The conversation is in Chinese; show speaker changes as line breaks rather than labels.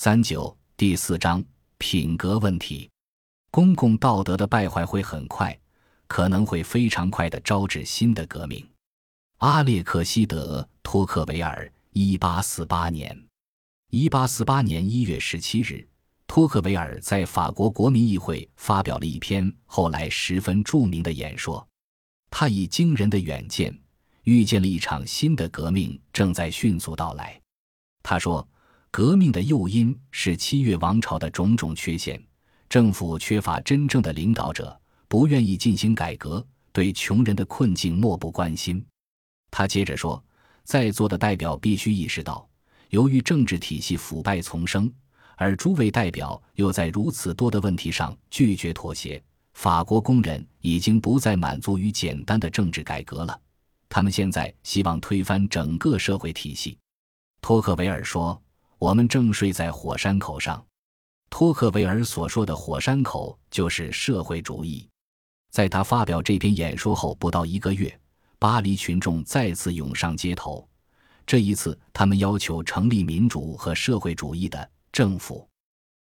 三九第四章品格问题，公共道德的败坏会很快，可能会非常快的招致新的革命。阿列克西德·托克维尔，一八四八年，一八四八年一月十七日，托克维尔在法国国民议会发表了一篇后来十分著名的演说。他以惊人的远见，预见了一场新的革命正在迅速到来。他说。革命的诱因是七月王朝的种种缺陷，政府缺乏真正的领导者，不愿意进行改革，对穷人的困境漠不关心。他接着说，在座的代表必须意识到，由于政治体系腐败丛生，而诸位代表又在如此多的问题上拒绝妥协，法国工人已经不再满足于简单的政治改革了，他们现在希望推翻整个社会体系。托克维尔说。我们正睡在火山口上，托克维尔所说的火山口就是社会主义。在他发表这篇演说后不到一个月，巴黎群众再次涌上街头。这一次，他们要求成立民主和社会主义的政府。